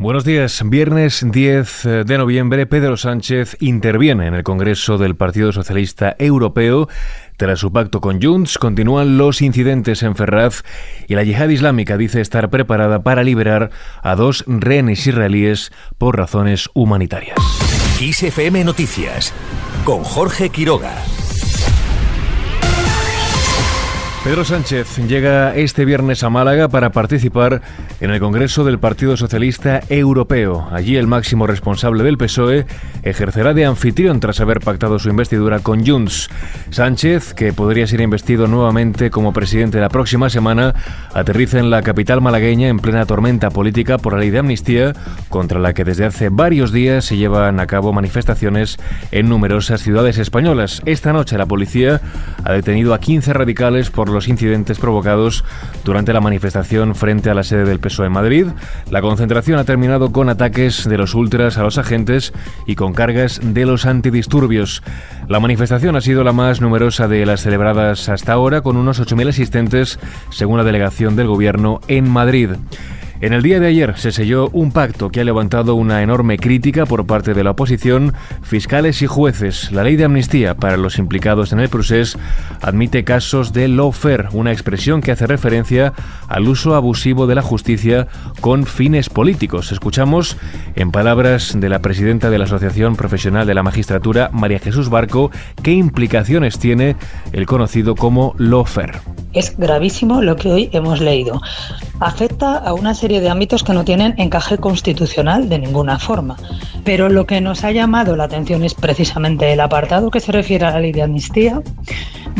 Buenos días. Viernes 10 de noviembre, Pedro Sánchez interviene en el Congreso del Partido Socialista Europeo. Tras su pacto con Junts, continúan los incidentes en Ferraz y la yihad islámica dice estar preparada para liberar a dos rehenes israelíes por razones humanitarias. XFM Noticias con Jorge Quiroga. Pedro Sánchez llega este viernes a Málaga para participar en el Congreso del Partido Socialista Europeo. Allí el máximo responsable del PSOE ejercerá de anfitrión tras haber pactado su investidura con Junts. Sánchez, que podría ser investido nuevamente como presidente la próxima semana, aterriza en la capital malagueña en plena tormenta política por la ley de amnistía, contra la que desde hace varios días se llevan a cabo manifestaciones en numerosas ciudades españolas. Esta noche la policía ha detenido a 15 radicales por los incidentes provocados durante la manifestación frente a la sede del PSOE en Madrid. La concentración ha terminado con ataques de los ultras a los agentes y con cargas de los antidisturbios. La manifestación ha sido la más numerosa de las celebradas hasta ahora, con unos 8.000 asistentes, según la delegación del Gobierno en Madrid. En el día de ayer se selló un pacto que ha levantado una enorme crítica por parte de la oposición, fiscales y jueces. La ley de amnistía para los implicados en el proceso admite casos de lawfare, una expresión que hace referencia al uso abusivo de la justicia con fines políticos. Escuchamos en palabras de la presidenta de la Asociación Profesional de la Magistratura, María Jesús Barco, qué implicaciones tiene el conocido como lawfare. Es gravísimo lo que hoy hemos leído. Afecta a una serie de ámbitos que no tienen encaje constitucional de ninguna forma. Pero lo que nos ha llamado la atención es precisamente el apartado que se refiere a la ley de amnistía,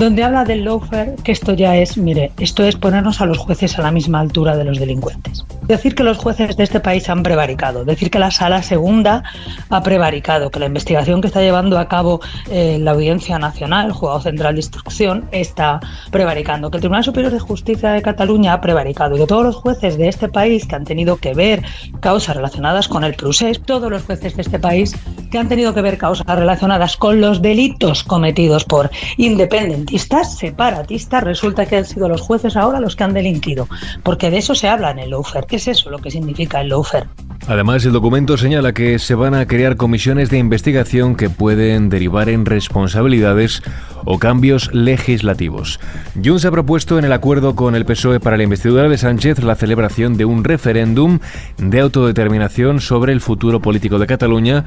donde habla del lawfare, que esto ya es, mire, esto es ponernos a los jueces a la misma altura de los delincuentes. Decir que los jueces de este país han prevaricado, decir que la sala segunda ha prevaricado, que la investigación que está llevando a cabo eh, la Audiencia Nacional, el Juzgado Central de Instrucción, está prevaricando, que el Tribunal Superior de Justicia de Cataluña ha prevaricado, y que todos los jueces de este país que han tenido que ver causas relacionadas con el procés, todos los jueces de este país que han tenido que ver causas relacionadas con los delitos cometidos por independentistas, separatistas, resulta que han sido los jueces ahora los que han delinquido, porque de eso se habla en el lawfare. ¿Qué es eso lo que significa el lawfare? Además, el documento señala que se van a crear comisiones de investigación que pueden derivar en responsabilidades o cambios legislativos. Junts ha propuesto en el acuerdo con el PSOE para la investidura de Sánchez la celebración de un referéndum de autodeterminación sobre el futuro político de Cataluña,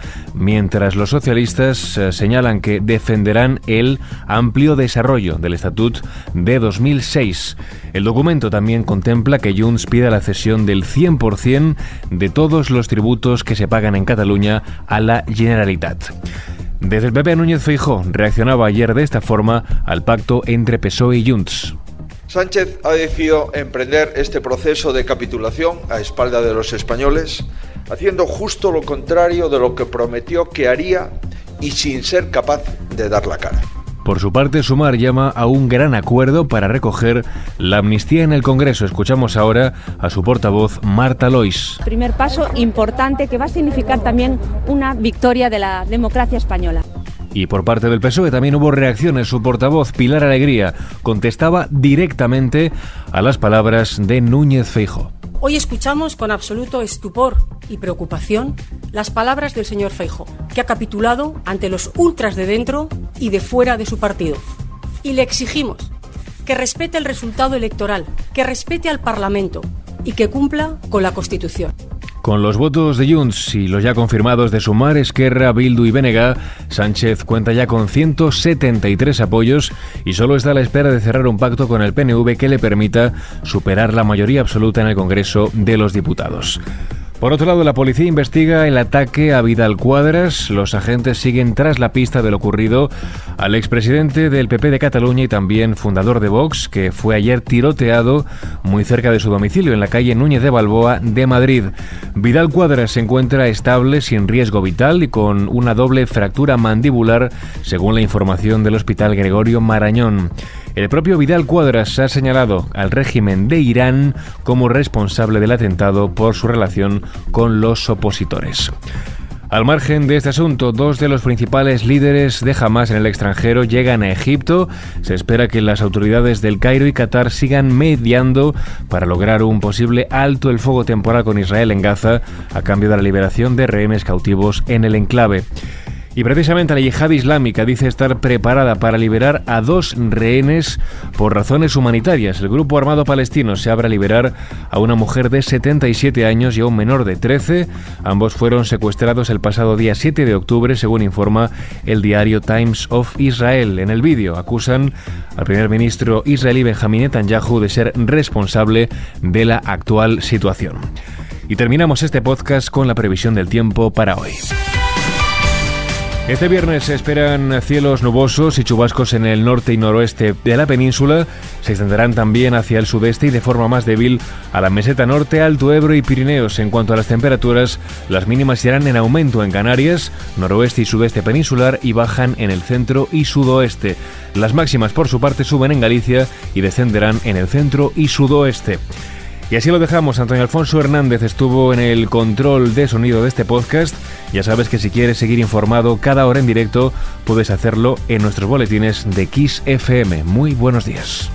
los socialistas eh, señalan que defenderán el amplio desarrollo del Estatut de 2006. El documento también contempla que Junts pida la cesión del 100% de todos los tributos que se pagan en Cataluña a la Generalitat. Desde el PP Núñez Feijó reaccionaba ayer de esta forma al pacto entre PSOE y Junts. Sánchez ha decidido emprender este proceso de capitulación a espalda de los españoles, haciendo justo lo contrario de lo que prometió que haría y sin ser capaz de dar la cara. Por su parte, Sumar llama a un gran acuerdo para recoger la amnistía en el Congreso. Escuchamos ahora a su portavoz, Marta Lois. Primer paso importante que va a significar también una victoria de la democracia española. Y por parte del PSOE también hubo reacciones. Su portavoz, Pilar Alegría, contestaba directamente a las palabras de Núñez Feijo. Hoy escuchamos con absoluto estupor y preocupación las palabras del señor Feijo, que ha capitulado ante los ultras de dentro y de fuera de su partido. Y le exigimos que respete el resultado electoral, que respete al Parlamento y que cumpla con la Constitución. Con los votos de Junts y los ya confirmados de Sumar, Esquerra, Bildu y Benega, Sánchez cuenta ya con 173 apoyos y solo está a la espera de cerrar un pacto con el PNV que le permita superar la mayoría absoluta en el Congreso de los Diputados. Por otro lado, la policía investiga el ataque a Vidal Cuadras. Los agentes siguen tras la pista de lo ocurrido al expresidente del PP de Cataluña y también fundador de Vox, que fue ayer tiroteado muy cerca de su domicilio en la calle Núñez de Balboa de Madrid. Vidal Cuadras se encuentra estable, sin riesgo vital y con una doble fractura mandibular, según la información del Hospital Gregorio Marañón. El propio Vidal Cuadras ha señalado al régimen de Irán como responsable del atentado por su relación con los opositores. Al margen de este asunto, dos de los principales líderes de Hamas en el extranjero llegan a Egipto. Se espera que las autoridades del Cairo y Qatar sigan mediando para lograr un posible alto el fuego temporal con Israel en Gaza a cambio de la liberación de rehenes cautivos en el enclave. Y precisamente la yihad islámica dice estar preparada para liberar a dos rehenes por razones humanitarias. El grupo armado palestino se abre a liberar a una mujer de 77 años y a un menor de 13. Ambos fueron secuestrados el pasado día 7 de octubre, según informa el diario Times of Israel. En el vídeo acusan al primer ministro israelí Benjamin Netanyahu de ser responsable de la actual situación. Y terminamos este podcast con la previsión del tiempo para hoy. Este viernes se esperan cielos nubosos y chubascos en el norte y noroeste de la península. Se extenderán también hacia el sudeste y de forma más débil a la meseta norte, Alto Ebro y Pirineos. En cuanto a las temperaturas, las mínimas irán en aumento en Canarias, noroeste y sudeste peninsular y bajan en el centro y sudoeste. Las máximas por su parte suben en Galicia y descenderán en el centro y sudoeste. Y así lo dejamos. Antonio Alfonso Hernández estuvo en el control de sonido de este podcast. Ya sabes que si quieres seguir informado cada hora en directo, puedes hacerlo en nuestros boletines de Kiss FM. Muy buenos días.